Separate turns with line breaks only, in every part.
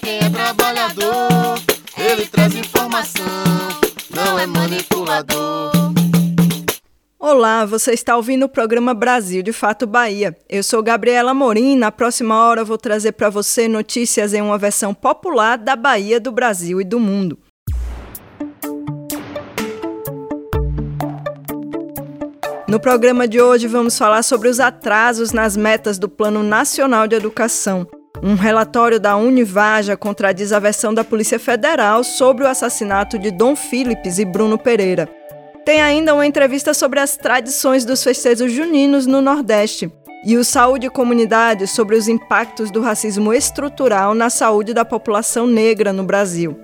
quem é trabalhador, ele traz informação, não é manipulador.
Olá, você está ouvindo o programa Brasil de Fato Bahia. Eu sou Gabriela Morim. Na próxima hora vou trazer para você notícias em uma versão popular da Bahia, do Brasil e do mundo. No programa de hoje vamos falar sobre os atrasos nas metas do Plano Nacional de Educação. Um relatório da Univaja contradiz a versão da Polícia Federal sobre o assassinato de Dom Philips e Bruno Pereira. Tem ainda uma entrevista sobre as tradições dos festejos juninos no Nordeste e o Saúde e Comunidade sobre os impactos do racismo estrutural na saúde da população negra no Brasil.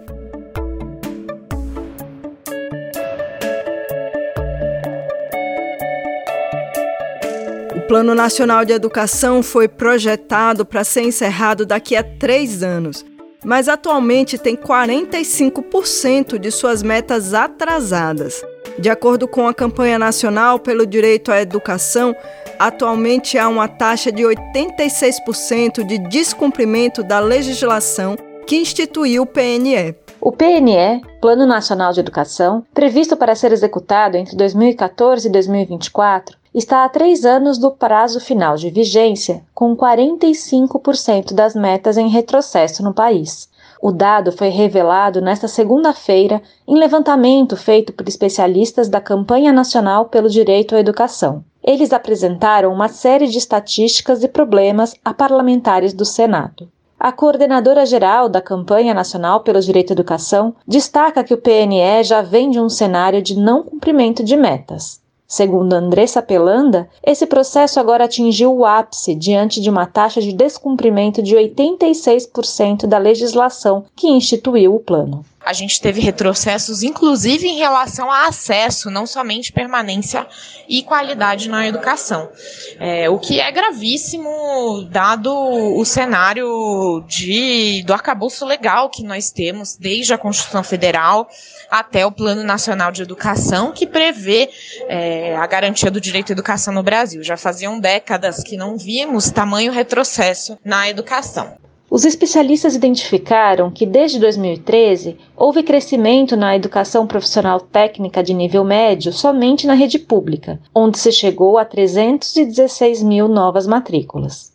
Plano Nacional de Educação foi projetado para ser encerrado daqui a três anos, mas atualmente tem 45% de suas metas atrasadas. De acordo com a campanha nacional pelo direito à educação, atualmente há uma taxa de 86% de descumprimento da legislação que instituiu o PNE.
O PNE, Plano Nacional de Educação, previsto para ser executado entre 2014 e 2024, está há três anos do prazo final de vigência, com 45% das metas em retrocesso no país. O dado foi revelado nesta segunda-feira em levantamento feito por especialistas da Campanha Nacional pelo Direito à Educação. Eles apresentaram uma série de estatísticas e problemas a parlamentares do Senado. A coordenadora geral da Campanha Nacional pelo Direito à Educação destaca que o PNE já vem de um cenário de não cumprimento de metas. Segundo Andressa Pelanda, esse processo agora atingiu o ápice diante de uma taxa de descumprimento de 86% da legislação que instituiu o plano.
A gente teve retrocessos, inclusive em relação a acesso, não somente permanência e qualidade na educação. É, o que é gravíssimo, dado o cenário de, do arcabouço legal que nós temos, desde a Constituição Federal até o Plano Nacional de Educação, que prevê é, a garantia do direito à educação no Brasil. Já faziam décadas que não vimos tamanho retrocesso na educação.
Os especialistas identificaram que desde 2013 houve crescimento na educação profissional técnica de nível médio somente na rede pública, onde se chegou a 316 mil novas matrículas.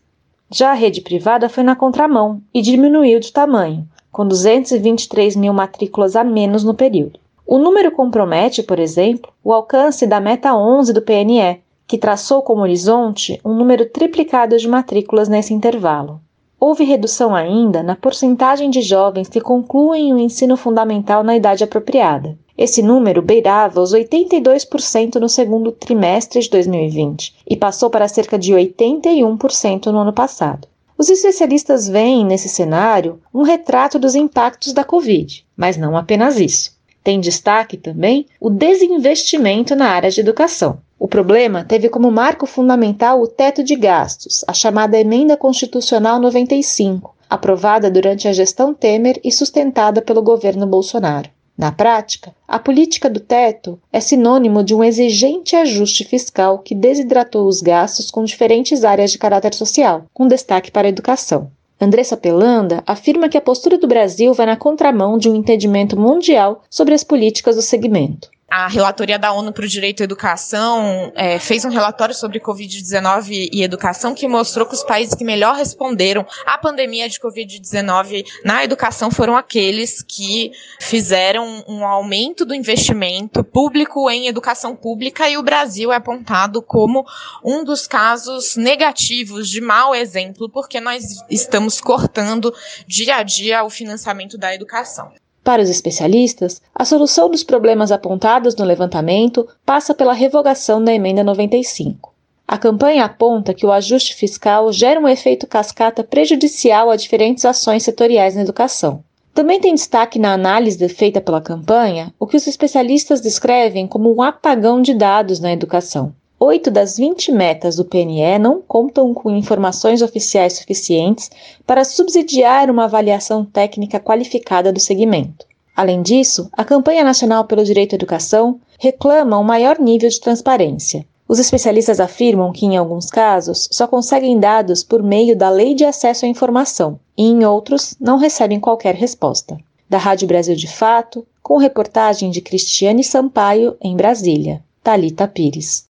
Já a rede privada foi na contramão e diminuiu de tamanho, com 223 mil matrículas a menos no período. O número compromete, por exemplo, o alcance da meta 11 do PNE, que traçou como horizonte um número triplicado de matrículas nesse intervalo. Houve redução ainda na porcentagem de jovens que concluem o ensino fundamental na idade apropriada. Esse número beirava os 82% no segundo trimestre de 2020 e passou para cerca de 81% no ano passado. Os especialistas veem nesse cenário um retrato dos impactos da Covid, mas não apenas isso. Tem destaque também o desinvestimento na área de educação. O problema teve como marco fundamental o teto de gastos, a chamada Emenda Constitucional 95, aprovada durante a gestão Temer e sustentada pelo governo Bolsonaro. Na prática, a política do teto é sinônimo de um exigente ajuste fiscal que desidratou os gastos com diferentes áreas de caráter social, com destaque para a educação. Andressa Pelanda afirma que a postura do Brasil vai na contramão de um entendimento mundial sobre as políticas do segmento
a relatoria da ONU para o Direito à Educação é, fez um relatório sobre Covid-19 e educação que mostrou que os países que melhor responderam à pandemia de Covid-19 na educação foram aqueles que fizeram um aumento do investimento público em educação pública e o Brasil é apontado como um dos casos negativos de mau exemplo porque nós estamos cortando dia a dia o financiamento da educação.
Para os especialistas, a solução dos problemas apontados no levantamento passa pela revogação da Emenda 95. A campanha aponta que o ajuste fiscal gera um efeito cascata prejudicial a diferentes ações setoriais na educação. Também tem destaque na análise feita pela campanha o que os especialistas descrevem como um apagão de dados na educação. Oito das 20 metas do PNE não contam com informações oficiais suficientes para subsidiar uma avaliação técnica qualificada do segmento. Além disso, a Campanha Nacional pelo Direito à Educação reclama um maior nível de transparência. Os especialistas afirmam que, em alguns casos, só conseguem dados por meio da Lei de Acesso à Informação e, em outros, não recebem qualquer resposta. Da Rádio Brasil de Fato, com reportagem de Cristiane Sampaio, em Brasília. Talita Pires.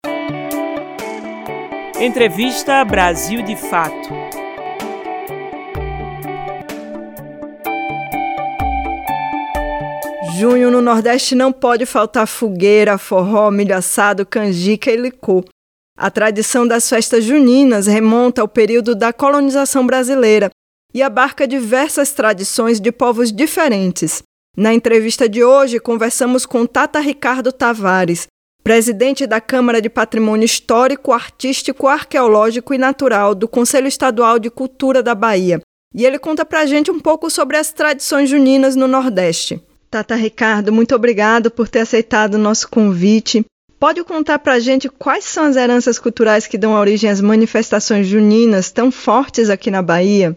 Entrevista Brasil de Fato.
Junho no Nordeste não pode faltar fogueira, forró, milho assado, canjica e licor. A tradição das festas juninas remonta ao período da colonização brasileira e abarca diversas tradições de povos diferentes. Na entrevista de hoje, conversamos com Tata Ricardo Tavares, presidente da Câmara de Patrimônio Histórico, Artístico, Arqueológico e Natural do Conselho Estadual de Cultura da Bahia. E ele conta pra gente um pouco sobre as tradições juninas no Nordeste. Tata Ricardo, muito obrigado por ter aceitado o nosso convite. Pode contar para a gente quais são as heranças culturais que dão origem às manifestações juninas tão fortes aqui na Bahia?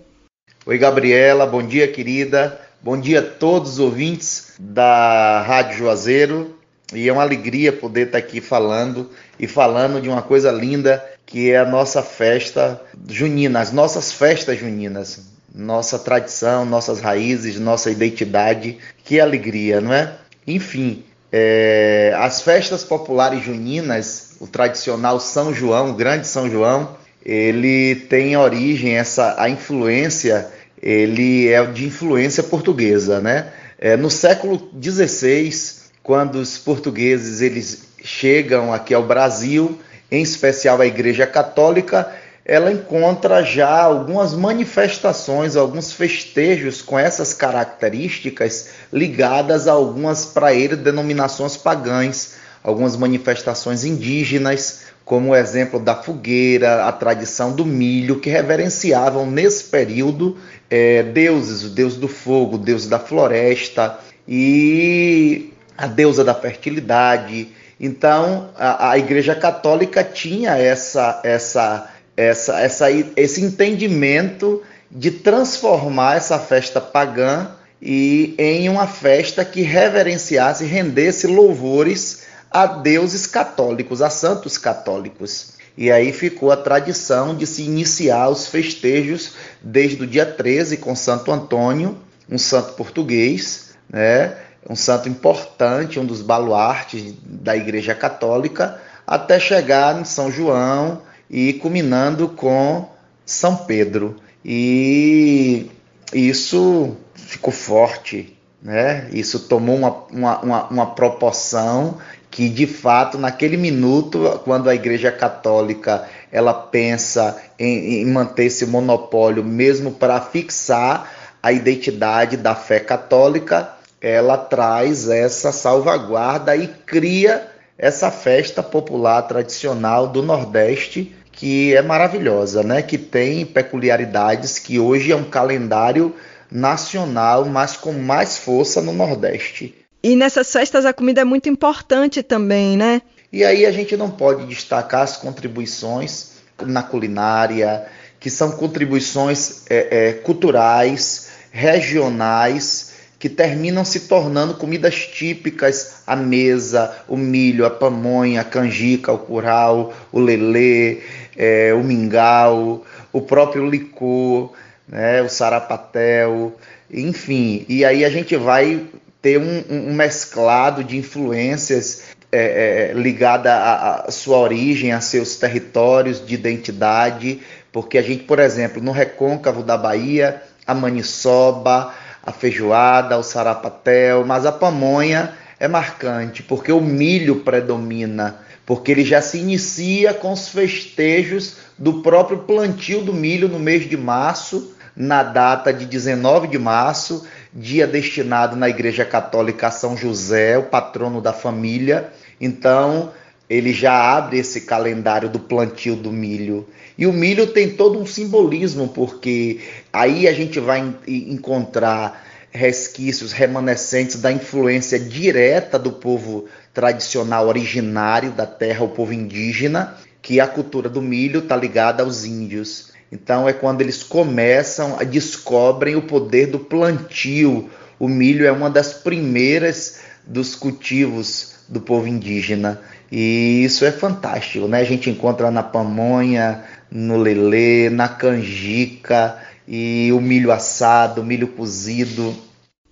Oi, Gabriela, bom dia, querida. Bom dia a todos os ouvintes da Rádio Juazeiro. E é uma alegria poder estar aqui falando e falando de uma coisa linda que é a nossa festa junina, as nossas festas juninas nossa tradição, nossas raízes, nossa identidade. Que alegria, não é? Enfim, é, as festas populares juninas, o tradicional São João, o grande São João, ele tem origem, essa a influência, ele é de influência portuguesa, né? É, no século XVI, quando os portugueses eles chegam aqui ao Brasil, em especial a Igreja Católica, ela encontra já algumas manifestações, alguns festejos com essas características ligadas a algumas para ele denominações pagãs, algumas manifestações indígenas, como o exemplo da fogueira, a tradição do milho, que reverenciavam nesse período é, deuses, o deus do fogo, o deus da floresta. E a deusa da fertilidade. Então, a, a Igreja Católica tinha essa, essa essa, essa, esse entendimento de transformar essa festa pagã e em uma festa que reverenciasse e rendesse louvores a deuses católicos, a santos católicos. E aí ficou a tradição de se iniciar os festejos desde o dia 13 com Santo Antônio, um santo português, né? Um santo importante, um dos baluartes da Igreja Católica, até chegar em São João, e culminando com São Pedro. E isso ficou forte, né? Isso tomou uma, uma, uma, uma proporção que de fato naquele minuto, quando a Igreja Católica ela pensa em, em manter esse monopólio mesmo para fixar a identidade da fé católica, ela traz essa salvaguarda e cria essa festa popular tradicional do Nordeste que é maravilhosa, né? Que tem peculiaridades que hoje é um calendário nacional, mas com mais força no Nordeste.
E nessas festas a comida é muito importante também, né?
E aí a gente não pode destacar as contribuições na culinária, que são contribuições é, é, culturais, regionais, que terminam se tornando comidas típicas à mesa, o milho, a pamonha, a canjica, o curau, o lelê, é, o mingau, o próprio licor, né, o sarapatel, enfim. E aí a gente vai ter um, um mesclado de influências é, é, ligada à, sua origem, a seus territórios de identidade, porque a gente, por exemplo, no recôncavo da Bahia, a maniçoba, a feijoada, o sarapatel, mas a pamonha é marcante, porque o milho predomina porque ele já se inicia com os festejos do próprio plantio do milho no mês de março, na data de 19 de março, dia destinado na Igreja Católica a São José, o patrono da família. Então, ele já abre esse calendário do plantio do milho. E o milho tem todo um simbolismo, porque aí a gente vai encontrar resquícios remanescentes da influência direta do povo tradicional originário da terra, o povo indígena, que a cultura do milho está ligada aos índios. Então é quando eles começam a descobrem o poder do plantio. O milho é uma das primeiras dos cultivos do povo indígena. E isso é fantástico, né? A gente encontra na pamonha, no lelê, na canjica e o milho assado, o milho cozido.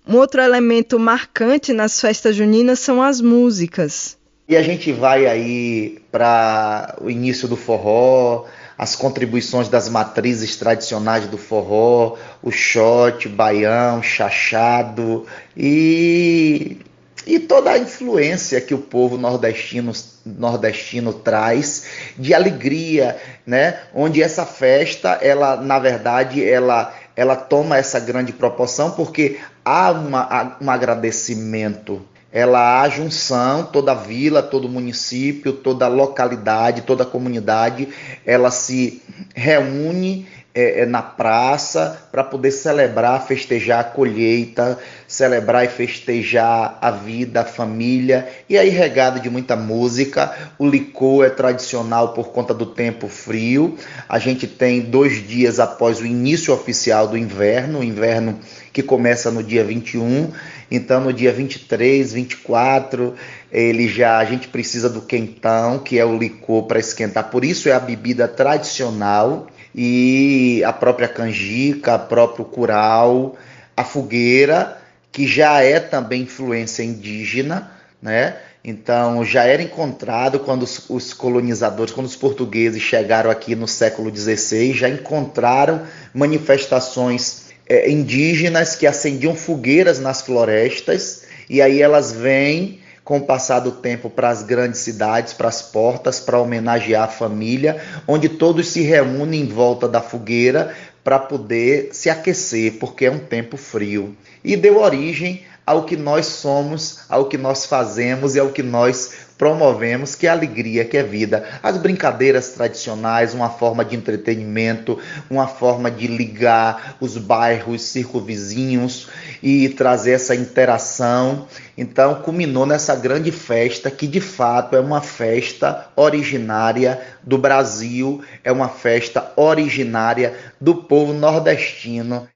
Um outro elemento marcante nas festas juninas são as músicas.
E a gente vai aí para o início do forró, as contribuições das matrizes tradicionais do forró, o shot, baião, chachado e e toda a influência que o povo nordestino, nordestino traz de alegria, né? Onde essa festa, ela na verdade, ela ela toma essa grande proporção porque há uma, um agradecimento ela há junção, toda vila, todo município, toda localidade, toda comunidade, ela se reúne é, é, na praça para poder celebrar, festejar a colheita, celebrar e festejar a vida, a família, e aí regado de muita música. O licor é tradicional por conta do tempo frio. A gente tem dois dias após o início oficial do inverno, o inverno que começa no dia 21. Então, no dia 23, 24, ele já a gente precisa do quentão, que é o licor para esquentar. Por isso é a bebida tradicional e a própria canjica, a próprio curau, a fogueira, que já é também influência indígena, né? Então já era encontrado quando os, os, colonizadores, quando os portugueses chegaram aqui no século XVI, já encontraram manifestações é, indígenas que acendiam fogueiras nas florestas e aí elas vêm com o passar do tempo para as grandes cidades, para as portas, para homenagear a família, onde todos se reúnem em volta da fogueira para poder se aquecer, porque é um tempo frio. E deu origem ao que nós somos, ao que nós fazemos e ao que nós promovemos, que a alegria, que é vida. As brincadeiras tradicionais, uma forma de entretenimento, uma forma de ligar os bairros circunvizinhos e trazer essa interação. Então, culminou nessa grande festa, que de fato é uma festa originária do Brasil, é uma festa originária do povo nordestino.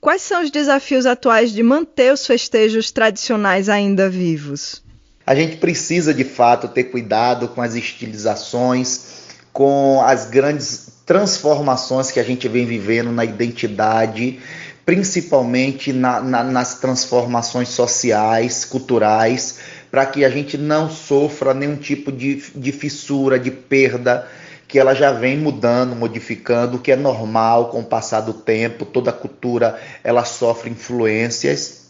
Quais são os desafios atuais de manter os festejos tradicionais ainda vivos?
A gente precisa de fato ter cuidado com as estilizações, com as grandes transformações que a gente vem vivendo na identidade, principalmente na, na, nas transformações sociais, culturais, para que a gente não sofra nenhum tipo de, de fissura, de perda, que ela já vem mudando, modificando, o que é normal com o passar do tempo, toda cultura ela sofre influências,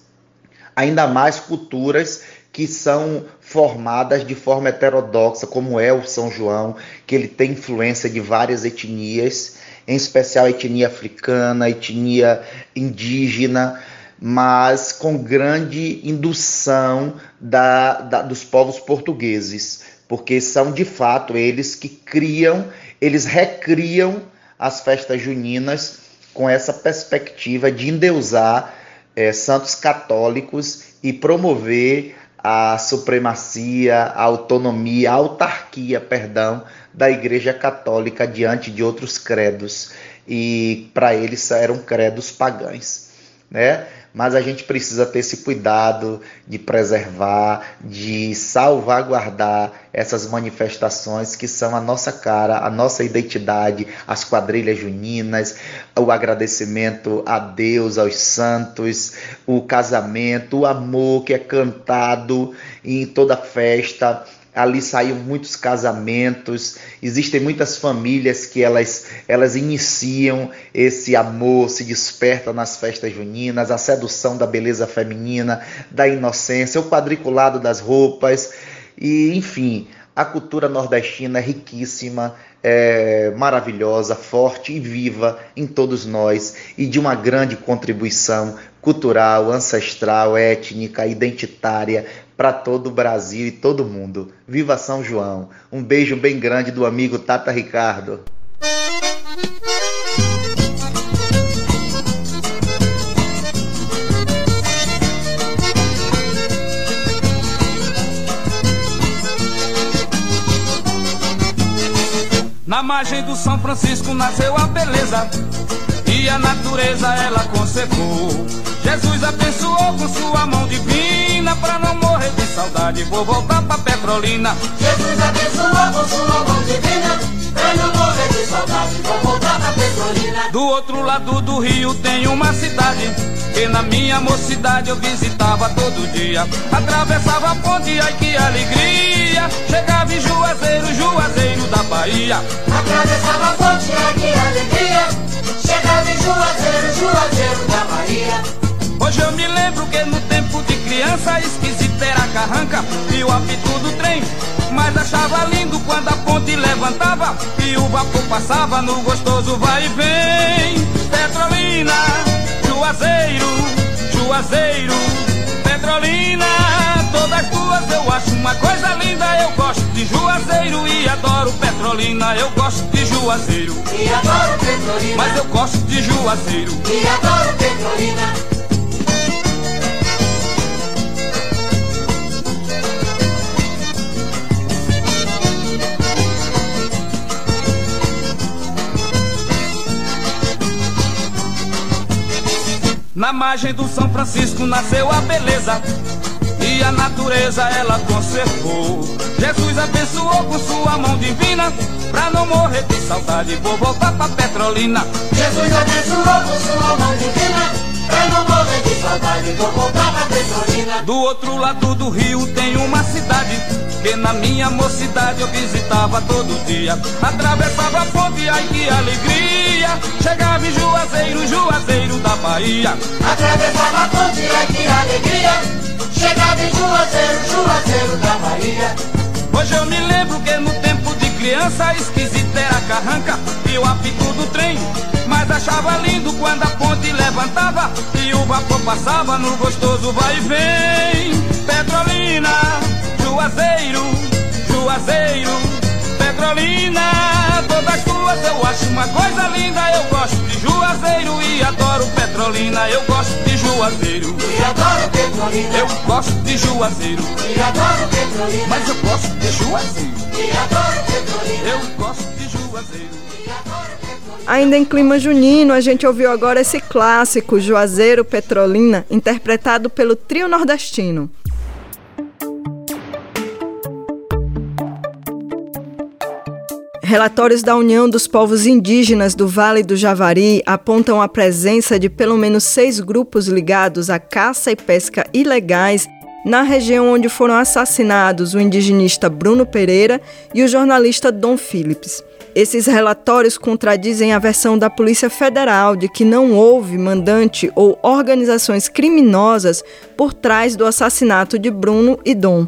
ainda mais culturas que são formadas de forma heterodoxa, como é o São João, que ele tem influência de várias etnias, em especial a etnia africana, a etnia indígena, mas com grande indução da, da, dos povos portugueses, porque são de fato eles que criam, eles recriam as festas juninas com essa perspectiva de endeusar é, santos católicos e promover a supremacia, a autonomia, a autarquia, perdão, da Igreja Católica diante de outros credos. E para eles eram credos pagãos, né? Mas a gente precisa ter esse cuidado de preservar, de salvaguardar essas manifestações que são a nossa cara, a nossa identidade, as quadrilhas juninas, o agradecimento a Deus, aos santos, o casamento, o amor que é cantado em toda festa ali saíram muitos casamentos, existem muitas famílias que elas, elas iniciam esse amor, se desperta nas festas juninas, a sedução da beleza feminina, da inocência, o quadriculado das roupas, e enfim, a cultura nordestina é riquíssima, é maravilhosa, forte e viva em todos nós e de uma grande contribuição cultural, ancestral, étnica, identitária para todo o Brasil e todo mundo. Viva São João! Um beijo bem grande do amigo Tata Ricardo.
Na margem do São Francisco nasceu a beleza e a natureza ela consecou. Jesus abençoou com sua mão divina pra não morrer de saudade. Vou voltar pra Petrolina.
Jesus abençoou com sua mão divina pra não morrer de saudade. Vou voltar pra Petrolina.
Do outro lado do rio tem uma cidade que na minha mocidade eu visitava todo dia. Atravessava a ponte, ai que alegria. Chegava em Juazeiro, Juazeiro da Bahia.
Atravessava a ponte, ai que alegria. Chegava em Juazeiro, Juazeiro da Bahia.
Hoje eu me lembro que no tempo de criança esquisito era carranca e o apito do trem. Mas achava lindo quando a ponte levantava e o vapor passava no gostoso vai e vem. Petrolina, Juazeiro, Juazeiro, Petrolina, todas duas eu acho uma coisa linda. Eu gosto de Juazeiro e adoro Petrolina. Eu gosto de Juazeiro
E adoro Petrolina.
mas eu gosto de Juazeiro.
E adoro Petrolina.
Na margem do São Francisco nasceu a beleza e a natureza ela conservou. Jesus abençoou com sua mão divina pra não morrer de saudade. Vou voltar pra Petrolina.
Jesus abençoou com sua mão divina pra não morrer de saudade. Vou voltar pra Petrolina.
Do outro lado do rio tem uma cidade que na minha mocidade eu visitava todo dia. Atravessava a ponte, ai que alegria! Chegava em Juazeiro, Juazeiro da Bahia.
Atravessava a ponte, ai que alegria. Chegava em Juazeiro, Juazeiro da Bahia.
Hoje eu me lembro que no tempo de criança esquisito era carranca e o apito do trem. Mas achava lindo quando a ponte levantava e o vapor passava no gostoso vai e vem. Petrolina, Juazeiro, Juazeiro, Petrolina, todas tuas eu acho uma coisa linda. Eu gosto de Juazeiro e adoro Petrolina. Eu gosto de Juazeiro,
E adoro Petrolina.
eu gosto de Juazeiro,
E adoro Petrolina.
mas eu gosto de Juazeiro.
E adoro Petrolina.
Eu gosto de Juazeiro.
Ainda em clima junino, a gente ouviu agora esse clássico Juazeiro Petrolina, interpretado pelo trio nordestino. Relatórios da União dos Povos Indígenas do Vale do Javari apontam a presença de pelo menos seis grupos ligados à caça e pesca ilegais na região onde foram assassinados o indigenista Bruno Pereira e o jornalista Dom Phillips. Esses relatórios contradizem a versão da Polícia Federal de que não houve mandante ou organizações criminosas por trás do assassinato de Bruno e Dom.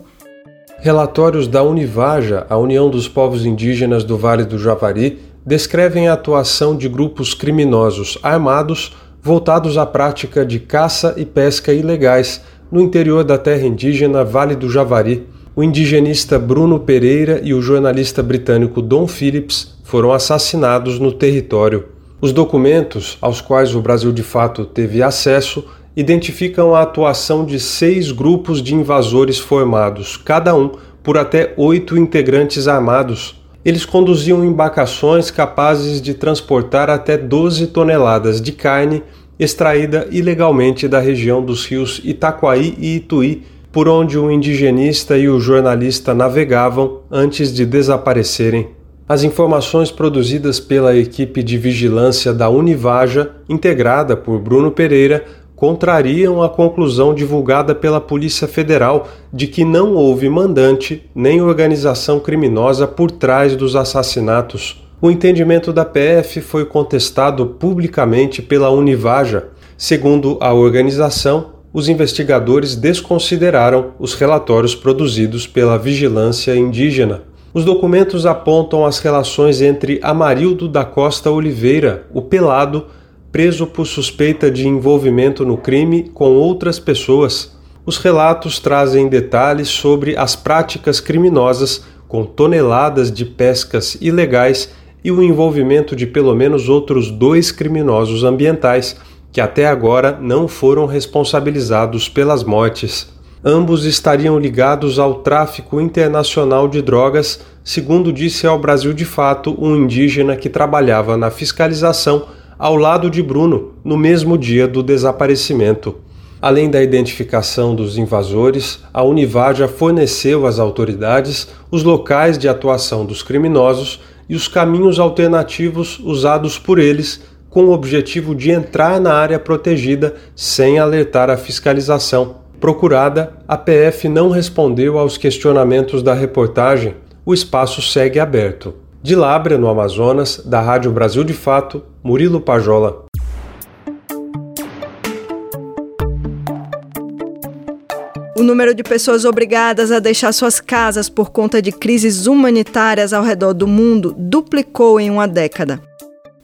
Relatórios da Univaja, a União dos Povos Indígenas do Vale do Javari, descrevem a atuação de grupos criminosos armados voltados à prática de caça e pesca ilegais no interior da terra indígena Vale do Javari. O indigenista Bruno Pereira e o jornalista britânico Don Phillips foram assassinados no território. Os documentos, aos quais o Brasil de fato teve acesso, identificam a atuação de seis grupos de invasores formados, cada um por até oito integrantes armados. Eles conduziam embarcações capazes de transportar até 12 toneladas de carne extraída ilegalmente da região dos rios Itaquaí e Ituí, por onde o indigenista e o jornalista navegavam antes de desaparecerem. As informações produzidas pela equipe de vigilância da Univaja, integrada por Bruno Pereira, contrariam a conclusão divulgada pela Polícia Federal de que não houve mandante nem organização criminosa por trás dos assassinatos. O entendimento da PF foi contestado publicamente pela Univaja. Segundo a organização, os investigadores desconsideraram os relatórios produzidos pela Vigilância Indígena. Os documentos apontam as relações entre Amarildo da Costa Oliveira, o Pelado, preso por suspeita de envolvimento no crime com outras pessoas. Os relatos trazem detalhes sobre as práticas criminosas com toneladas de pescas ilegais e o envolvimento de pelo menos outros dois criminosos ambientais que até agora não foram responsabilizados pelas mortes. Ambos estariam ligados ao tráfico internacional de drogas, segundo disse ao Brasil de Fato um indígena que trabalhava na fiscalização ao lado de Bruno no mesmo dia do desaparecimento. Além da identificação dos invasores, a Univaja forneceu às autoridades os locais de atuação dos criminosos e os caminhos alternativos usados por eles com o objetivo de entrar na área protegida sem alertar a fiscalização. Procurada, a PF não respondeu aos questionamentos da reportagem. O espaço segue aberto. De Lábrea, no Amazonas, da Rádio Brasil de Fato, Murilo Pajola.
O número de pessoas obrigadas a deixar suas casas por conta de crises humanitárias ao redor do mundo duplicou em uma década.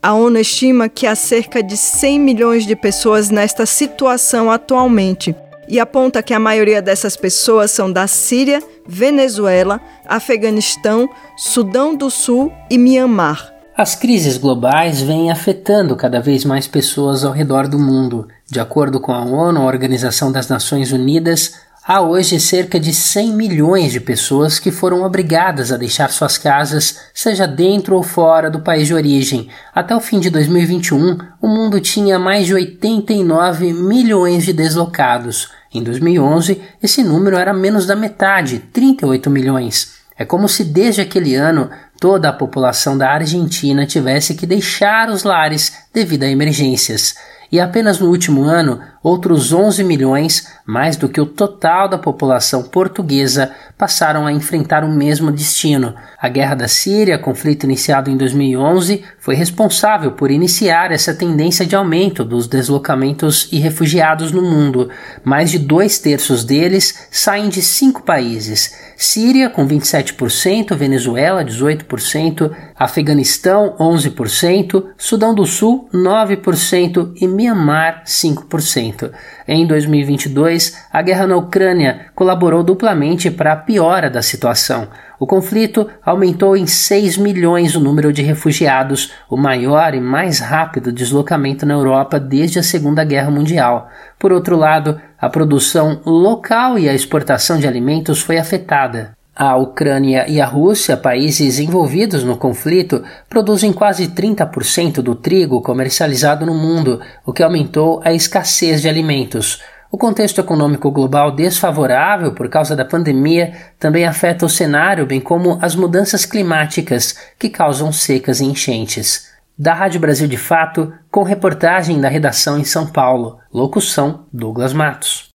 A ONU estima que há cerca de 100 milhões de pessoas nesta situação atualmente e aponta que a maioria dessas pessoas são da Síria, Venezuela, Afeganistão, Sudão do Sul e Mianmar.
As crises globais vêm afetando cada vez mais pessoas ao redor do mundo. De acordo com a ONU, a Organização das Nações Unidas, Há hoje cerca de 100 milhões de pessoas que foram obrigadas a deixar suas casas, seja dentro ou fora do país de origem. Até o fim de 2021, o mundo tinha mais de 89 milhões de deslocados. Em 2011, esse número era menos da metade, 38 milhões. É como se desde aquele ano toda a população da Argentina tivesse que deixar os lares devido a emergências e apenas no último ano, outros 11 milhões, mais do que o total da população portuguesa, passaram a enfrentar o mesmo destino. A Guerra da Síria, conflito iniciado em 2011, foi responsável por iniciar essa tendência de aumento dos deslocamentos e refugiados no mundo. Mais de dois terços deles saem de cinco países: Síria, com 27%, Venezuela, 18%, Afeganistão, 11%, Sudão do Sul, 9% e Myanmar 5%. Em 2022, a guerra na Ucrânia colaborou duplamente para a piora da situação. O conflito aumentou em 6 milhões o número de refugiados, o maior e mais rápido deslocamento na Europa desde a Segunda Guerra Mundial. Por outro lado, a produção local e a exportação de alimentos foi afetada. A Ucrânia e a Rússia, países envolvidos no conflito, produzem quase 30% do trigo comercializado no mundo, o que aumentou a escassez de alimentos. O contexto econômico global desfavorável por causa da pandemia também afeta o cenário, bem como as mudanças climáticas que causam secas e enchentes. Da Rádio Brasil de Fato, com reportagem da redação em São Paulo. Locução: Douglas Matos.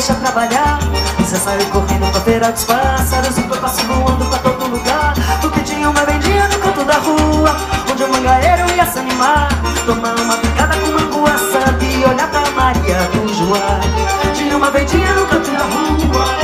Deixa trabalhar. Você saiu correndo pra feira dos pássaros. E foi passo voando pra todo lugar. Porque tinha uma vendinha no canto da rua Onde o mangaeiro ia se animar. Tomar uma picada com mango assado E olhar pra Maria do Joá. Tinha uma vendinha no canto da rua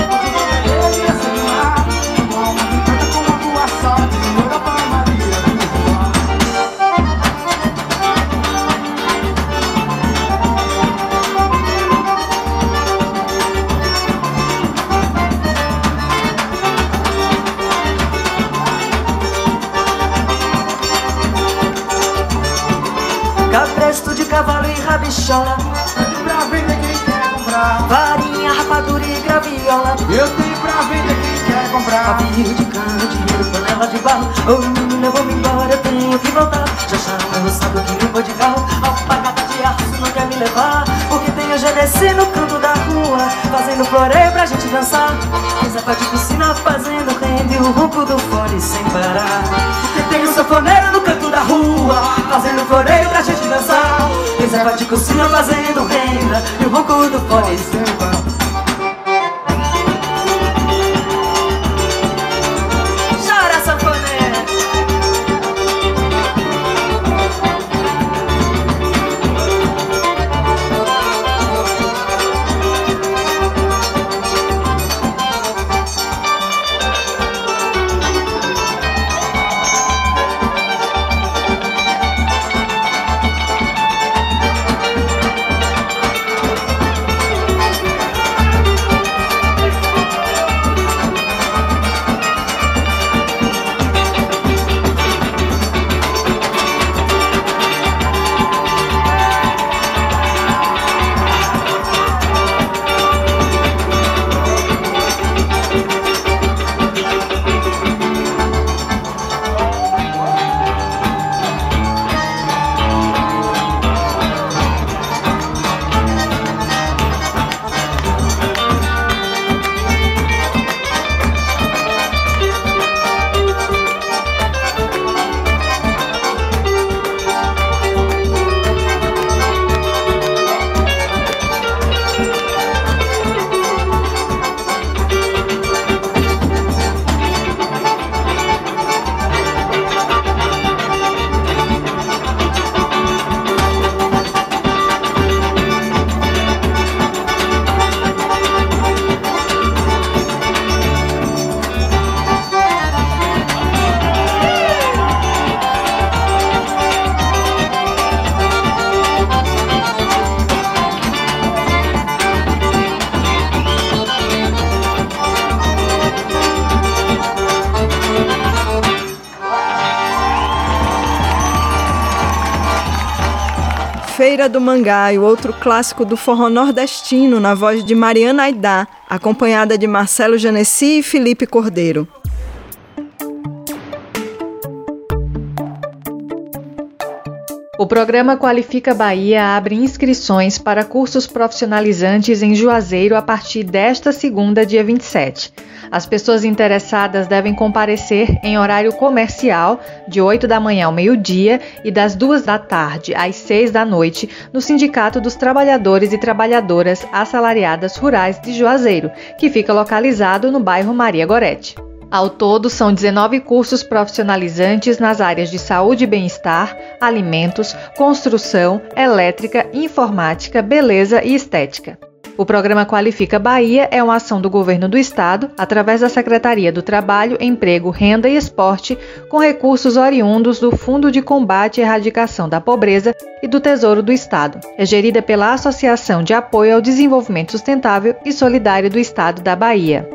rabichola
Pra vender quem quer comprar.
Farinha, rapadura e graviola.
Eu tenho pra vender quem quer comprar.
Pavio de cana, dinheiro, panela de barro. Ô menino, eu vou me embora, eu tenho que voltar. Já chama o sábado que não vou de carro. Alpacata de aço não quer me levar GDC no canto da rua Fazendo floreio pra gente dançar. Risa de piscina fazendo rende O ronco do fone sem parar. Tem o sanfoneiro no canto da rua Fazendo floreio pra gente dançar. Reserva de cozinha fazendo renda E o ronco do fone sem parar
Mangaio, outro clássico do forró nordestino, na voz de Mariana Aidá, acompanhada de Marcelo Janesi e Felipe Cordeiro.
O programa Qualifica Bahia abre inscrições para cursos profissionalizantes em Juazeiro a partir desta segunda, dia 27. As pessoas interessadas devem comparecer em horário comercial, de 8 da manhã ao meio-dia e das 2 da tarde às 6 da noite, no Sindicato dos Trabalhadores e Trabalhadoras Assalariadas Rurais de Juazeiro, que fica localizado no bairro Maria Gorete. Ao todo, são 19 cursos profissionalizantes nas áreas de saúde e bem-estar, alimentos, construção, elétrica, informática, beleza e estética. O programa Qualifica Bahia é uma ação do governo do estado, através da Secretaria do Trabalho, Emprego, Renda e Esporte, com recursos oriundos do Fundo de Combate e Erradicação da Pobreza e do Tesouro do Estado. É gerida pela Associação de Apoio ao Desenvolvimento Sustentável e Solidário do Estado da Bahia.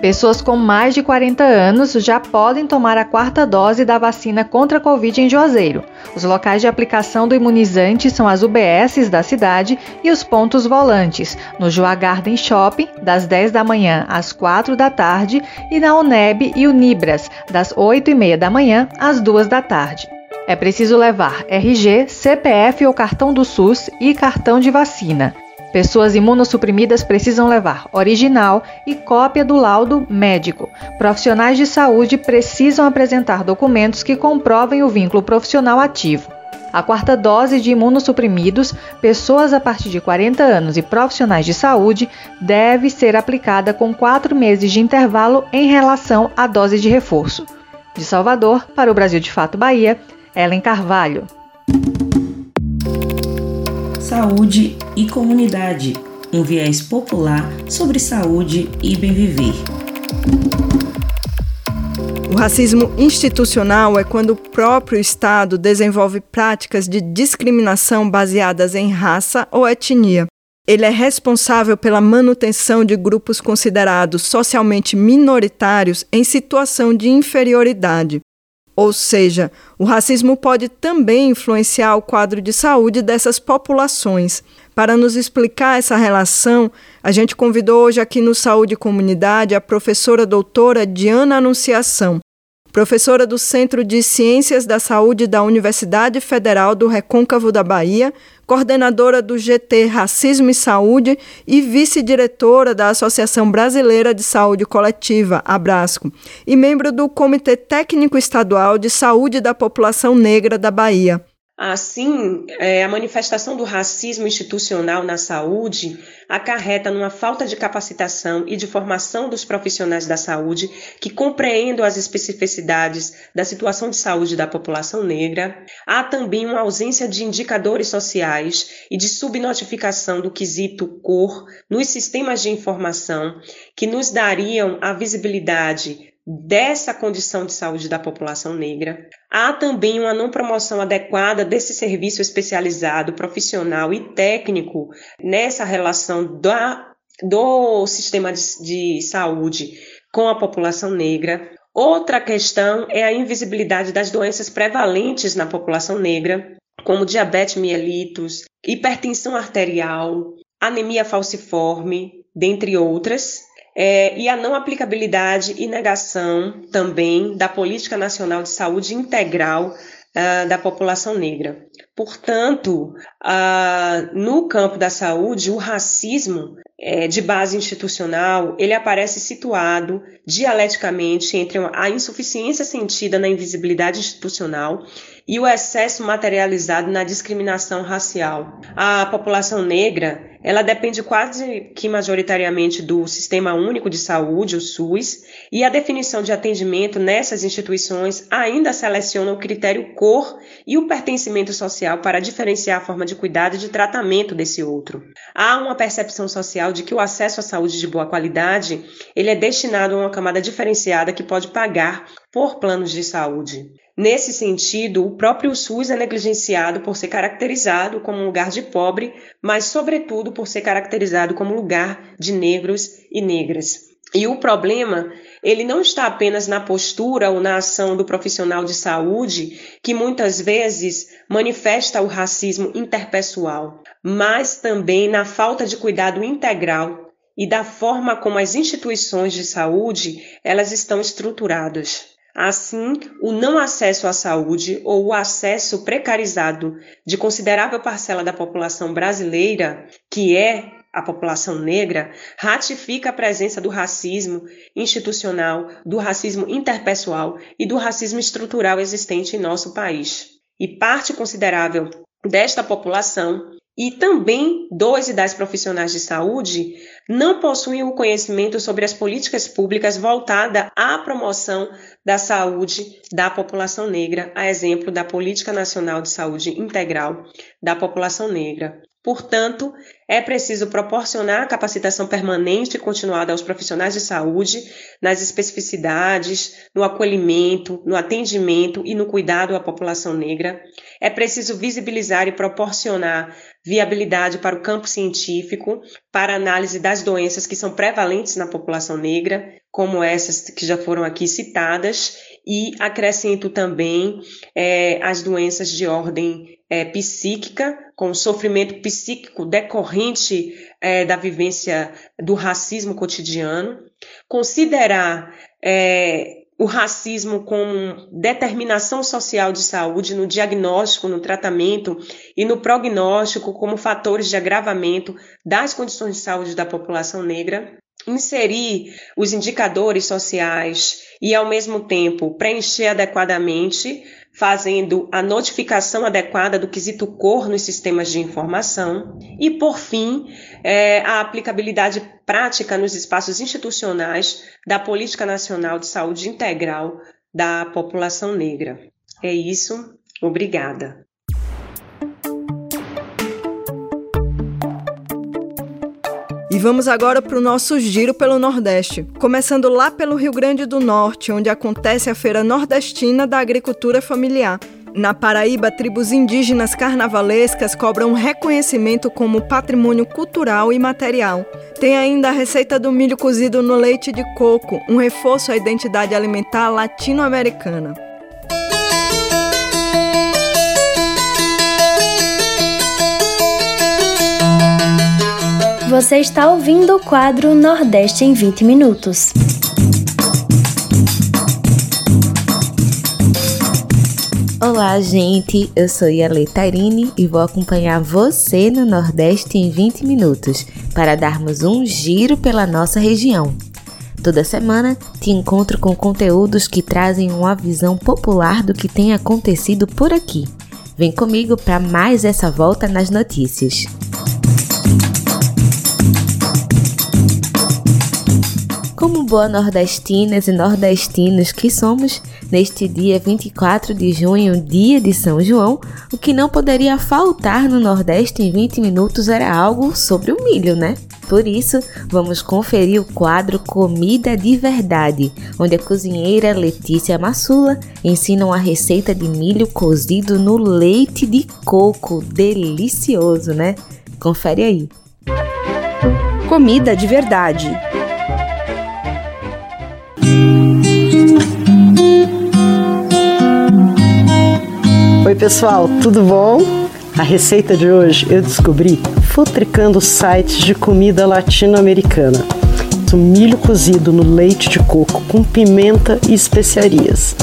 Pessoas com mais de 40 anos já podem tomar a quarta dose da vacina contra a Covid em Juazeiro. Os locais de aplicação do imunizante são as UBSs da cidade e os pontos volantes, no Joa Garden Shopping, das 10 da manhã às 4 da tarde, e na UNEB e Unibras, das 8 e meia da manhã às 2 da tarde. É preciso levar RG, CPF ou cartão do SUS e cartão de vacina. Pessoas imunossuprimidas precisam levar original e cópia do laudo médico. Profissionais de saúde precisam apresentar documentos que comprovem o vínculo profissional ativo. A quarta dose de imunossuprimidos, pessoas a partir de 40 anos e profissionais de saúde, deve ser aplicada com quatro meses de intervalo em relação à dose de reforço. De Salvador, para o Brasil de Fato Bahia, Ellen Carvalho
saúde e comunidade, um viés popular sobre saúde e bem viver.
O racismo institucional é quando o próprio Estado desenvolve práticas de discriminação baseadas em raça ou etnia. Ele é responsável pela manutenção de grupos considerados socialmente minoritários em situação de inferioridade. Ou seja, o racismo pode também influenciar o quadro de saúde dessas populações. Para nos explicar essa relação, a gente convidou hoje aqui no Saúde Comunidade a professora doutora Diana Anunciação, professora do Centro de Ciências da Saúde da Universidade Federal do Recôncavo da Bahia, coordenadora do GT Racismo e Saúde e vice-diretora da Associação Brasileira de Saúde Coletiva, Abrasco, e membro do Comitê Técnico Estadual de Saúde da População Negra da Bahia.
Assim, é, a manifestação do racismo institucional na saúde acarreta numa falta de capacitação e de formação dos profissionais da saúde que compreendam as especificidades da situação de saúde da população negra. Há também uma ausência de indicadores sociais e de subnotificação do quesito cor nos sistemas de informação que nos dariam a visibilidade dessa condição de saúde da população negra. Há também uma não promoção adequada desse serviço especializado, profissional e técnico nessa relação da, do sistema de, de saúde com a população negra. Outra questão é a invisibilidade das doenças prevalentes na população negra, como diabetes mellitus, hipertensão arterial, anemia falciforme, dentre outras, é, e a não aplicabilidade e negação também da Política Nacional de Saúde Integral uh, da população negra. Portanto, uh, no campo da saúde, o racismo é, de base institucional ele aparece situado dialeticamente entre a insuficiência sentida na invisibilidade institucional e o excesso materializado na discriminação racial. A população negra ela depende quase que majoritariamente do Sistema Único de Saúde, o SUS, e a definição de atendimento nessas instituições ainda seleciona o critério cor e o pertencimento social para diferenciar a forma de cuidado e de tratamento desse outro. Há uma percepção social de que o acesso à saúde de boa qualidade ele é destinado a uma camada diferenciada que pode pagar por planos de saúde. Nesse sentido, o próprio SUS é negligenciado por ser caracterizado como um lugar de pobre, mas, sobretudo, por ser caracterizado como lugar de negros e negras. E o problema, ele não está apenas na postura ou na ação do profissional de saúde, que muitas vezes manifesta o racismo interpessoal, mas também na falta de cuidado integral e da forma como as instituições de saúde elas estão estruturadas. Assim, o não acesso à saúde ou o acesso precarizado de considerável parcela da população brasileira, que é a população negra, ratifica a presença do racismo institucional, do racismo interpessoal e do racismo estrutural existente em nosso país. E parte considerável desta população e também dois e das profissionais de saúde não possuem o conhecimento sobre as políticas públicas voltadas à promoção da saúde da população negra, a exemplo da Política Nacional de Saúde Integral da População Negra. Portanto, é preciso proporcionar capacitação permanente e continuada aos profissionais de saúde nas especificidades, no acolhimento, no atendimento e no cuidado à população negra. É preciso visibilizar e proporcionar viabilidade para o campo científico, para análise das doenças que são prevalentes na população negra, como essas que já foram aqui citadas, e acrescento também é, as doenças de ordem é, psíquica, com sofrimento psíquico decorrente é, da vivência do racismo cotidiano, considerar é, o racismo como determinação social de saúde no diagnóstico, no tratamento e no prognóstico como fatores de agravamento das condições de saúde da população negra, inserir os indicadores sociais e, ao mesmo tempo, preencher adequadamente, fazendo a notificação adequada do quesito cor nos sistemas de informação e, por fim, é, a aplicabilidade prática nos espaços institucionais da Política Nacional de Saúde Integral da População Negra. É isso. Obrigada.
Vamos agora para o nosso giro pelo Nordeste, começando lá pelo Rio Grande do Norte, onde acontece a Feira Nordestina da Agricultura Familiar. Na Paraíba, tribos indígenas carnavalescas cobram reconhecimento como patrimônio cultural e material. Tem ainda a receita do milho cozido no leite de coco, um reforço à identidade alimentar latino-americana.
Você está ouvindo o quadro Nordeste em 20 Minutos.
Olá, gente. Eu sou Yale Tairine e vou acompanhar você no Nordeste em 20 minutos para darmos um giro pela nossa região. Toda semana te encontro com conteúdos que trazem uma visão popular do que tem acontecido por aqui. Vem comigo para mais essa volta nas notícias. Boa nordestinas e nordestinos que somos, neste dia 24 de junho, dia de São João, o que não poderia faltar no Nordeste em 20 minutos era algo sobre o milho, né? Por isso, vamos conferir o quadro Comida de Verdade, onde a cozinheira Letícia Massula ensina uma receita de milho cozido no leite de coco. Delicioso, né? Confere aí.
Comida de Verdade.
Oi, pessoal, tudo bom? A receita de hoje eu descobri futricando sites de comida latino-americana. Milho cozido no leite de coco com pimenta e especiarias.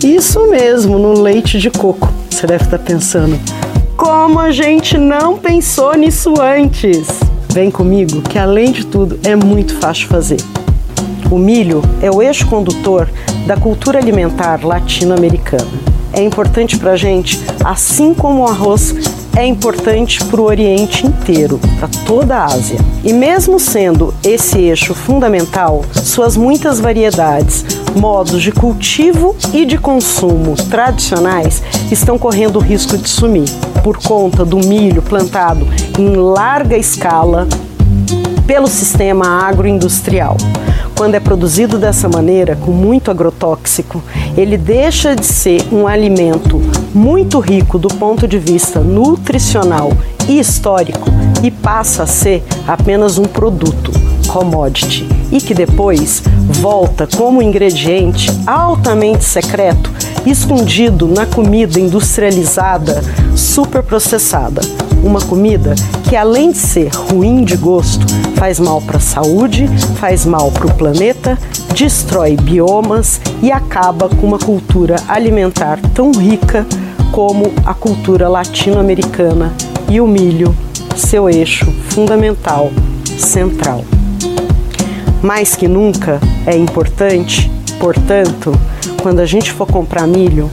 Isso mesmo, no leite de coco. Você deve estar pensando, como a gente não pensou nisso antes? Vem comigo que além de tudo é muito fácil fazer. O milho é o eixo condutor da cultura alimentar latino-americana é importante para a gente, assim como o arroz é importante para o Oriente inteiro, para toda a Ásia. E mesmo sendo esse eixo fundamental, suas muitas variedades, modos de cultivo e de consumo tradicionais estão correndo o risco de sumir por conta do milho plantado em larga escala pelo sistema agroindustrial. Quando é produzido dessa maneira, com muito agrotóxico, ele deixa de ser um alimento muito rico do ponto de vista nutricional e histórico e passa a ser apenas um produto, commodity. e que depois volta como ingrediente altamente secreto escondido na comida industrializada superprocessada. Uma comida que, além de ser ruim de gosto, faz mal para a saúde, faz mal para o planeta, destrói biomas e acaba com uma cultura alimentar tão rica como a cultura latino-americana e o milho, seu eixo fundamental, central. Mais que nunca é importante, portanto, quando a gente for comprar milho,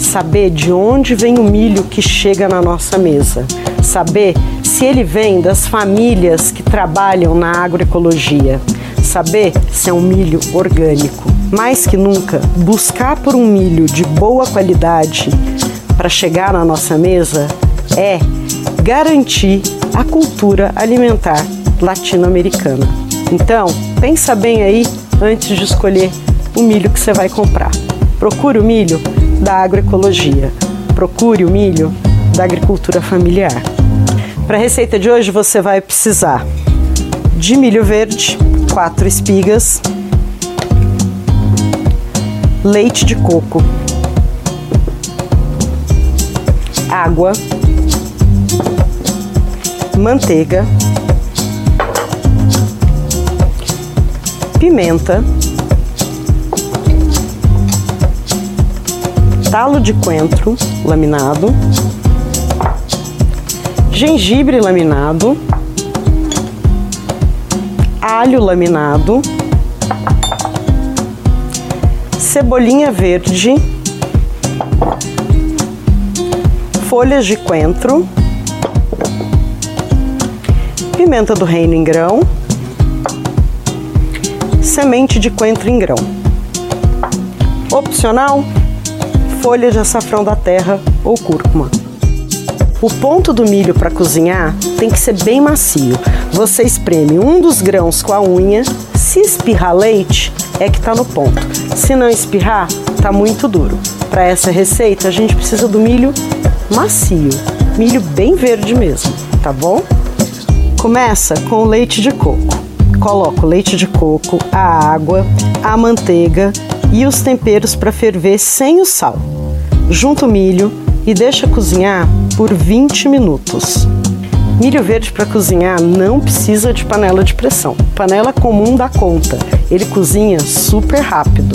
saber de onde vem o milho que chega na nossa mesa, saber se ele vem das famílias que trabalham na agroecologia, saber se é um milho orgânico. Mais que nunca, buscar por um milho de boa qualidade para chegar na nossa mesa é garantir a cultura alimentar latino-americana. Então, pensa bem aí antes de escolher o milho que você vai comprar. Procure o milho da agroecologia. Procure o milho da agricultura familiar. Para a receita de hoje você vai precisar de milho verde, quatro espigas, leite de coco, água, manteiga, pimenta, talo de coentro laminado, gengibre laminado, alho laminado, cebolinha verde, folhas de coentro, pimenta do reino em grão, semente de coentro em grão. Opcional, folha de açafrão da terra ou cúrcuma. O ponto do milho para cozinhar tem que ser bem macio. Você espreme um dos grãos com a unha. Se espirrar leite, é que está no ponto. Se não espirrar, está muito duro. Para essa receita, a gente precisa do milho macio, milho bem verde mesmo, tá bom? Começa com o leite de coco. Coloca o leite de coco, a água, a manteiga e os temperos para ferver sem o sal. Junta o milho e deixa cozinhar por 20 minutos. Milho verde para cozinhar não precisa de panela de pressão. Panela comum dá conta. Ele cozinha super rápido.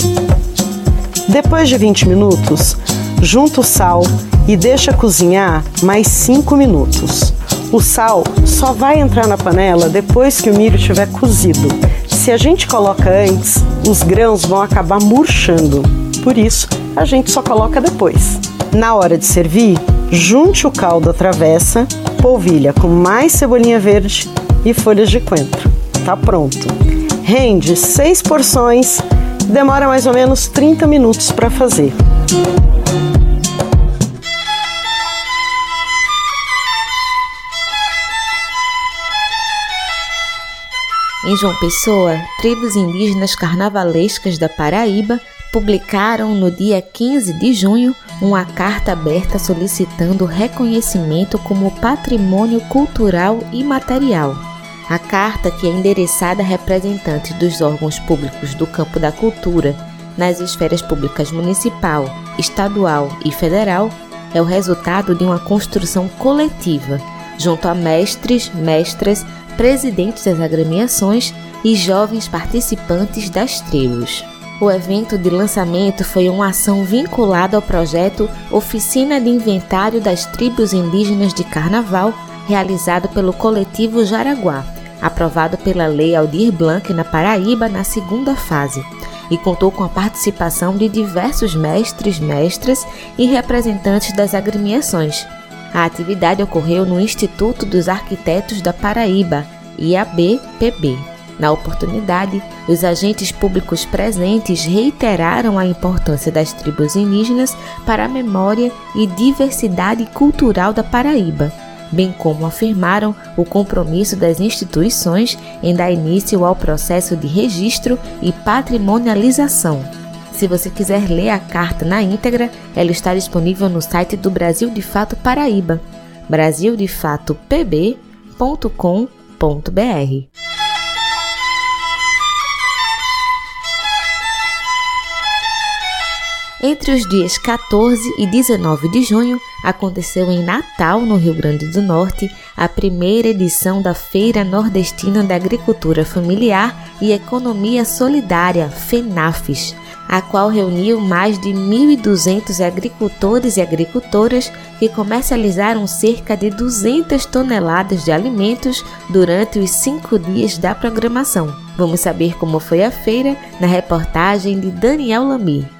Depois de 20 minutos, junta o sal e deixa cozinhar mais 5 minutos. O sal só vai entrar na panela depois que o milho estiver cozido. Se a gente coloca antes, os grãos vão acabar murchando. Por isso, a gente só coloca depois. Na hora de servir, junte o caldo à travessa, polvilha com mais cebolinha verde e folhas de coentro. Tá pronto. Rende seis porções, demora mais ou menos 30 minutos para fazer.
Em João Pessoa, tribos indígenas carnavalescas da Paraíba publicaram no dia 15 de junho uma carta aberta solicitando reconhecimento como patrimônio cultural imaterial. A carta, que é endereçada a representantes dos órgãos públicos do campo da cultura nas esferas públicas municipal, estadual e federal, é o resultado de uma construção coletiva, junto a mestres, mestras, presidentes das agremiações e jovens participantes das tribos. O evento de lançamento foi uma ação vinculada ao projeto Oficina de Inventário das Tribos Indígenas de Carnaval, realizado pelo coletivo Jaraguá, aprovado pela Lei Aldir Blanc na Paraíba na segunda fase, e contou com a participação de diversos mestres, mestras e representantes das agremiações, a atividade ocorreu no Instituto dos Arquitetos da Paraíba, IAB-PB. Na oportunidade, os agentes públicos presentes reiteraram a importância das tribos indígenas para a memória e diversidade cultural da Paraíba, bem como afirmaram o compromisso das instituições em dar início ao processo de registro e patrimonialização se você quiser ler a carta na íntegra, ela está disponível no site do Brasil de Fato Paraíba, brasildefatopb.com.br. Entre os dias 14 e 19 de junho, aconteceu em Natal, no Rio Grande do Norte, a primeira edição da Feira Nordestina da Agricultura Familiar e Economia Solidária, FENAFES, a qual reuniu mais de 1.200 agricultores e agricultoras que comercializaram cerca de 200 toneladas de alimentos durante os cinco dias da programação. Vamos saber como foi a feira na reportagem de Daniel Lamy.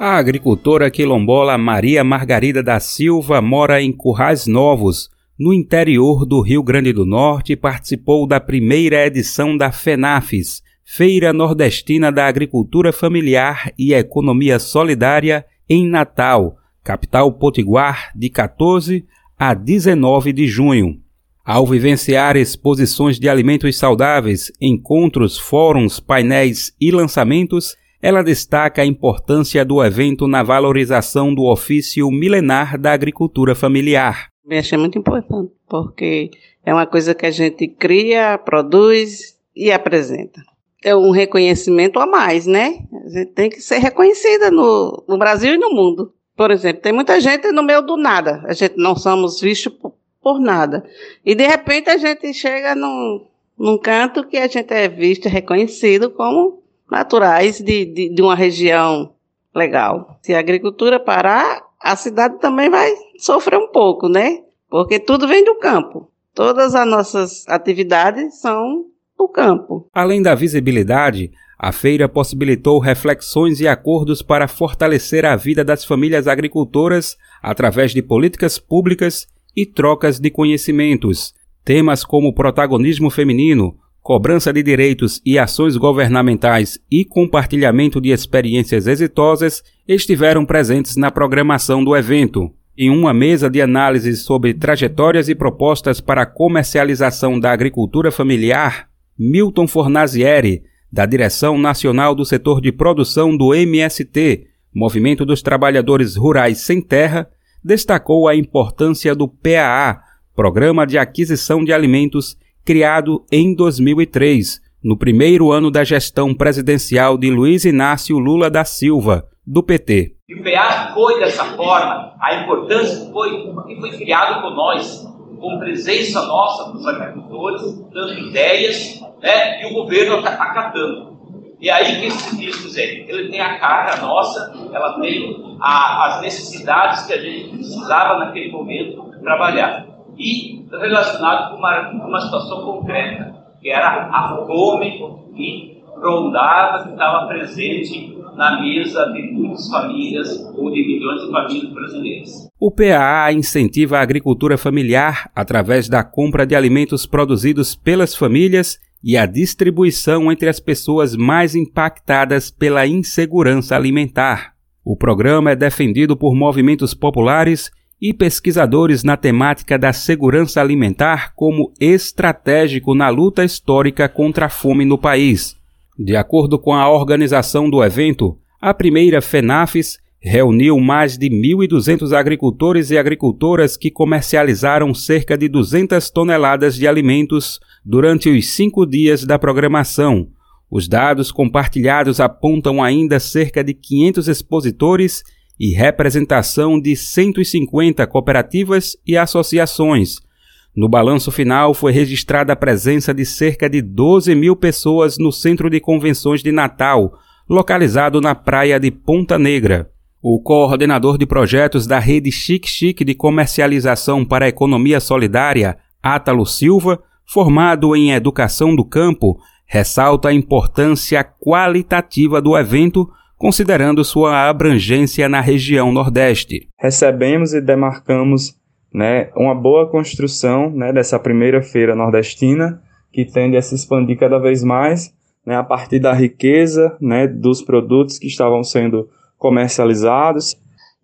A agricultora quilombola Maria Margarida da Silva mora em Currais Novos, no interior do Rio Grande do Norte, e participou da primeira edição da FENAFES, Feira Nordestina da Agricultura Familiar e Economia Solidária, em Natal, capital potiguar, de 14 a 19 de junho. Ao vivenciar exposições de alimentos saudáveis, encontros, fóruns, painéis e lançamentos, ela destaca a importância do evento na valorização do ofício milenar da agricultura familiar.
Eu achei muito importante, porque é uma coisa que a gente cria, produz e apresenta é um reconhecimento a mais, né? A gente tem que ser reconhecida no, no Brasil e no mundo. Por exemplo, tem muita gente no meio do nada. A gente não somos vistos por, por nada. E de repente a gente chega num, num canto que a gente é visto, reconhecido como naturais de, de, de uma região legal. Se a agricultura parar, a cidade também vai sofrer um pouco, né? Porque tudo vem do campo. Todas as nossas atividades são do campo.
Além da visibilidade, a feira possibilitou reflexões e acordos para fortalecer a vida das famílias agricultoras através de políticas públicas e trocas de conhecimentos. Temas como protagonismo feminino, cobrança de direitos e ações governamentais e compartilhamento de experiências exitosas estiveram presentes na programação do evento. Em uma mesa de análise sobre trajetórias e propostas para a comercialização da agricultura familiar, Milton Fornazieri, da Direção Nacional do Setor de Produção do MST, Movimento dos Trabalhadores Rurais Sem Terra, destacou a importância do PAA, Programa de Aquisição de Alimentos, criado em 2003, no primeiro ano da gestão presidencial de Luiz Inácio Lula da Silva, do PT.
E o PA foi dessa forma, a importância foi, foi criado por nós, com presença nossa dos agricultores, dando ideias, né, e o governo acatando. E aí que isso quis dizer? Ele tem a cara nossa, ela tem a, as necessidades que a gente precisava naquele momento trabalhar. E relacionado com uma, uma situação concreta, que era a fome que rondava, que estava presente na mesa de muitas famílias ou de milhões de famílias brasileiras.
O PAA incentiva a agricultura familiar através da compra de alimentos produzidos pelas famílias e a distribuição entre as pessoas mais impactadas pela insegurança alimentar. O programa é defendido por movimentos populares e pesquisadores na temática da segurança alimentar como estratégico na luta histórica contra a fome no país. De acordo com a organização do evento, a primeira FENAFES reuniu mais de 1.200 agricultores e agricultoras que comercializaram cerca de 200 toneladas de alimentos durante os cinco dias da programação. Os dados compartilhados apontam ainda cerca de 500 expositores e representação de 150 cooperativas e associações, no balanço final, foi registrada a presença de cerca de 12 mil pessoas no Centro de Convenções de Natal, localizado na praia de Ponta Negra. O coordenador de projetos da rede Chic Chic de comercialização para a economia solidária, Átalo Silva, formado em educação do campo, ressalta a importância qualitativa do evento, considerando sua abrangência na região Nordeste.
Recebemos e demarcamos né, uma boa construção né, dessa primeira feira nordestina, que tende a se expandir cada vez mais né, a partir da riqueza né, dos produtos que estavam sendo comercializados.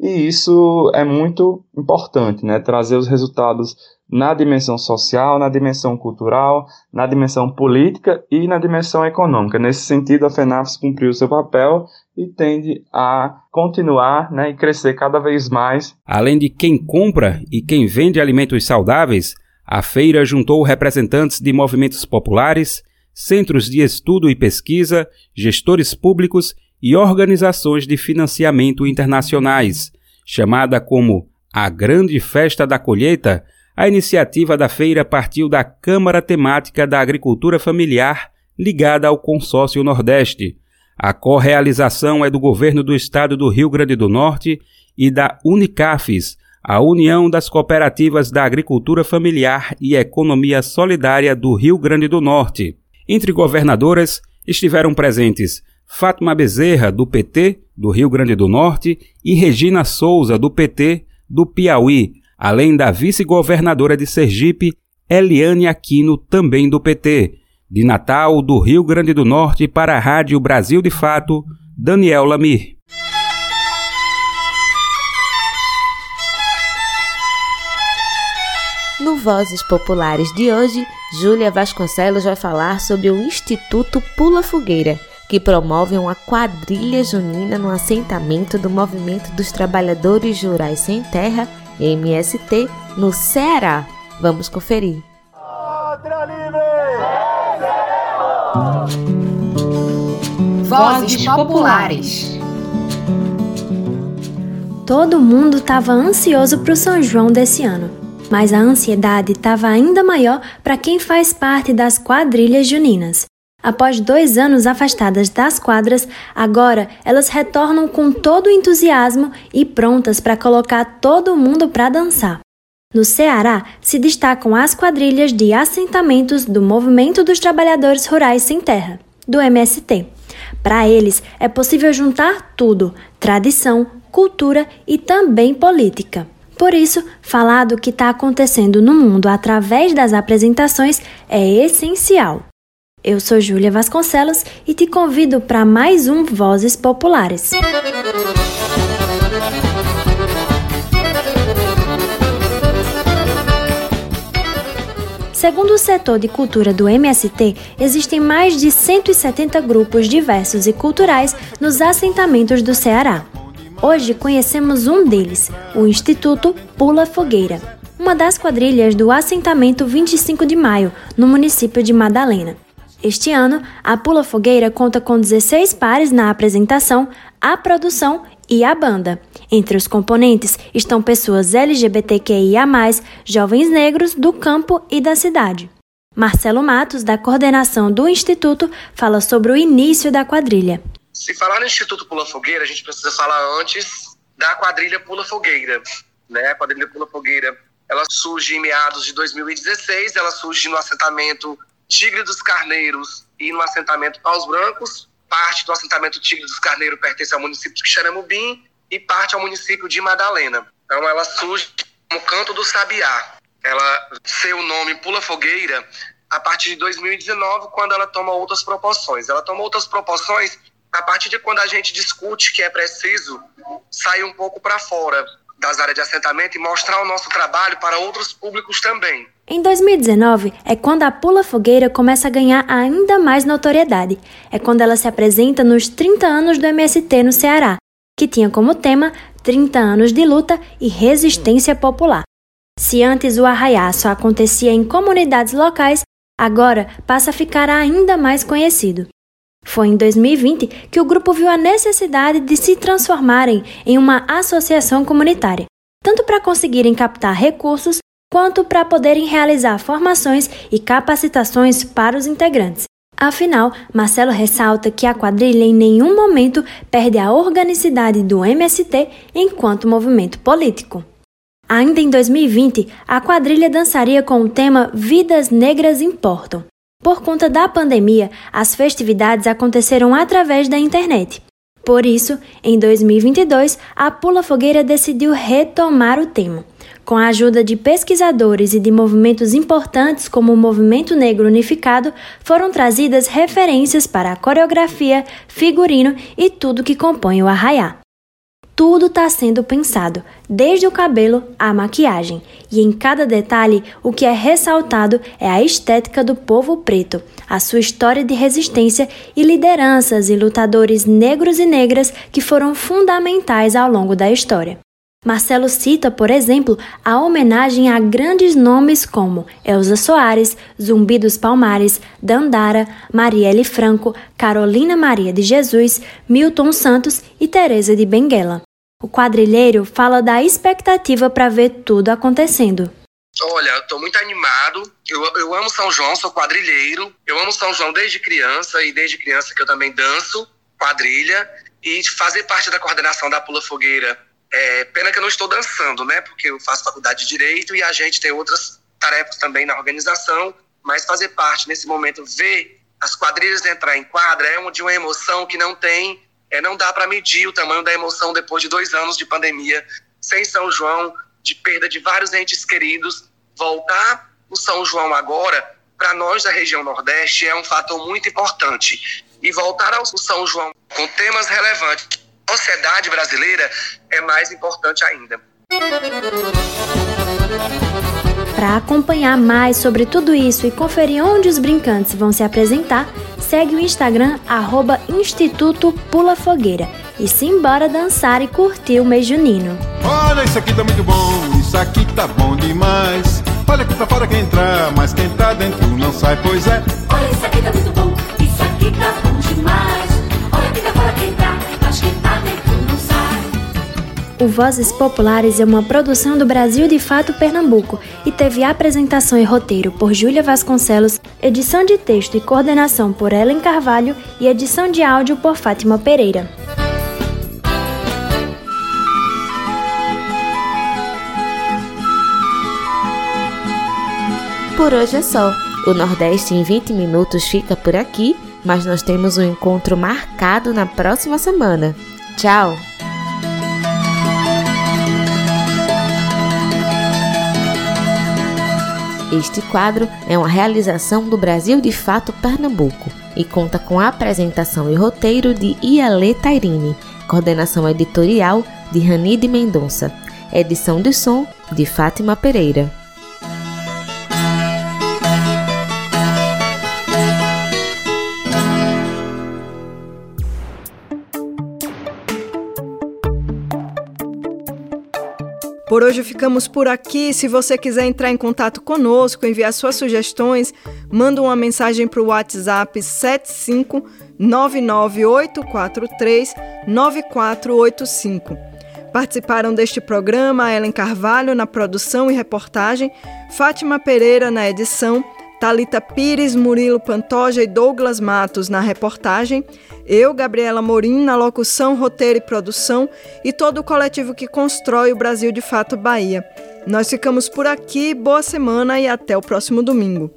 E isso é muito importante, né, trazer os resultados na dimensão social, na dimensão cultural, na dimensão política e na dimensão econômica. Nesse sentido, a FENAFS cumpriu seu papel e tende a continuar né, e crescer cada vez mais.
Além de quem compra e quem vende alimentos saudáveis, a feira juntou representantes de movimentos populares, centros de estudo e pesquisa, gestores públicos e organizações de financiamento internacionais. Chamada como a Grande Festa da Colheita, a iniciativa da feira partiu da Câmara Temática da Agricultura Familiar, ligada ao Consórcio Nordeste. A correalização é do Governo do Estado do Rio Grande do Norte e da Unicafes, a União das Cooperativas da Agricultura Familiar e Economia Solidária do Rio Grande do Norte. Entre governadoras estiveram presentes Fátima Bezerra, do PT, do Rio Grande do Norte, e Regina Souza, do PT, do Piauí, além da vice-governadora de Sergipe, Eliane Aquino, também do PT. De Natal, do Rio Grande do Norte, para a Rádio Brasil de Fato, Daniel Lamir.
No Vozes Populares de hoje, Júlia Vasconcelos vai falar sobre o Instituto Pula Fogueira, que promove uma quadrilha junina no assentamento do Movimento dos Trabalhadores Rurais Sem Terra MST, no Ceará. Vamos conferir.
Vozes Populares. Todo mundo estava ansioso para o São João desse ano, mas a ansiedade estava ainda maior para quem faz parte das quadrilhas juninas. Após dois anos afastadas das quadras, agora elas retornam com todo o entusiasmo e prontas para colocar todo mundo para dançar. No Ceará se destacam as quadrilhas de assentamentos do Movimento dos Trabalhadores Rurais Sem Terra, do MST. Para eles é possível juntar tudo: tradição, cultura e também política. Por isso, falar do que está acontecendo no mundo através das apresentações é essencial. Eu sou Júlia Vasconcelos e te convido para mais um Vozes Populares. Segundo o setor de cultura do MST, existem mais de 170 grupos diversos e culturais nos assentamentos do Ceará. Hoje conhecemos um deles, o Instituto Pula Fogueira, uma das quadrilhas do assentamento 25 de Maio, no município de Madalena. Este ano, a Pula Fogueira conta com 16 pares na apresentação, a produção e a banda. Entre os componentes estão pessoas LGBTQIA, jovens negros do campo e da cidade. Marcelo Matos, da coordenação do Instituto, fala sobre o início da quadrilha.
Se falar no Instituto Pula Fogueira, a gente precisa falar antes da quadrilha Pula Fogueira. Né? A quadrilha Pula Fogueira ela surge em meados de 2016, ela surge no assentamento Tigre dos Carneiros e no assentamento Paus Brancos. Parte do assentamento Tigre dos Carneiros pertence ao município de Quixeramobim e parte ao município de Madalena. Então ela surge como Canto do Sabiá. Ela, seu nome Pula Fogueira, a partir de 2019, quando ela toma outras proporções. Ela toma outras proporções a partir de quando a gente discute que é preciso sair um pouco para fora das áreas de assentamento e mostrar o nosso trabalho para outros públicos também.
Em 2019 é quando a Pula Fogueira começa a ganhar ainda mais notoriedade. É quando ela se apresenta nos 30 anos do MST no Ceará, que tinha como tema 30 anos de luta e resistência popular. Se antes o arraiá só acontecia em comunidades locais, agora passa a ficar ainda mais conhecido. Foi em 2020 que o grupo viu a necessidade de se transformarem em uma associação comunitária, tanto para conseguirem captar recursos quanto para poderem realizar formações e capacitações para os integrantes. Afinal, Marcelo ressalta que a quadrilha em nenhum momento perde a organicidade do MST enquanto movimento político. Ainda em 2020, a quadrilha dançaria com o tema Vidas Negras Importam. Por conta da pandemia, as festividades aconteceram através da internet. Por isso, em 2022, a Pula Fogueira decidiu retomar o tema. Com a ajuda de pesquisadores e de movimentos importantes como o Movimento Negro Unificado, foram trazidas referências para a coreografia, figurino e tudo que compõe o arraiá. Tudo está sendo pensado, desde o cabelo à maquiagem, e em cada detalhe o que é ressaltado é a estética do povo preto, a sua história de resistência e lideranças e lutadores negros e negras que foram fundamentais ao longo da história. Marcelo cita, por exemplo, a homenagem a grandes nomes como Elza Soares, Zumbi dos Palmares, Dandara, Marielle Franco, Carolina Maria de Jesus, Milton Santos e Teresa de Benguela. O quadrilheiro fala da expectativa para ver tudo acontecendo.
Olha, eu tô muito animado. Eu, eu amo São João, sou quadrilheiro. Eu amo São João desde criança e desde criança que eu também danço quadrilha e fazer parte da coordenação da Pula Fogueira. É, pena que eu não estou dançando, né? Porque eu faço faculdade de direito e a gente tem outras tarefas também na organização, mas fazer parte nesse momento, ver as quadrilhas entrar em quadra é de uma emoção que não tem, é, não dá para medir o tamanho da emoção depois de dois anos de pandemia, sem São João, de perda de vários entes queridos, voltar o São João agora, para nós da região Nordeste, é um fator muito importante. E voltar ao São João com temas relevantes sociedade brasileira é mais importante ainda.
Para acompanhar mais sobre tudo isso e conferir onde os brincantes vão se apresentar, segue o Instagram arroba Instituto Pula Fogueira e se embora dançar e curtir o mês junino.
Olha, isso aqui tá muito bom, isso aqui tá bom demais. Olha que tá fora quem entrar, mas quem tá dentro não sai, pois é.
Olha, isso aqui tá muito bom, isso aqui tá bom demais.
O Vozes Populares é uma produção do Brasil de Fato Pernambuco e teve apresentação e roteiro por Júlia Vasconcelos, edição de texto e coordenação por Ellen Carvalho e edição de áudio por Fátima Pereira.
Por hoje é só. O Nordeste em 20 minutos fica por aqui, mas nós temos um encontro marcado na próxima semana. Tchau! Este quadro é uma realização do Brasil de Fato Pernambuco e conta com a apresentação e roteiro de Iale Tairini, coordenação editorial de Ranide Mendonça, edição de som de Fátima Pereira.
Por hoje ficamos por aqui. Se você quiser entrar em contato conosco, enviar suas sugestões, manda uma mensagem para o WhatsApp 75998439485. Participaram deste programa Ellen Carvalho na produção e reportagem, Fátima Pereira na edição, Talita Pires, Murilo Pantoja e Douglas Matos na reportagem, eu, Gabriela Morim, na locução, roteiro e produção e todo o coletivo que constrói o Brasil de Fato Bahia. Nós ficamos por aqui, boa semana e até o próximo domingo.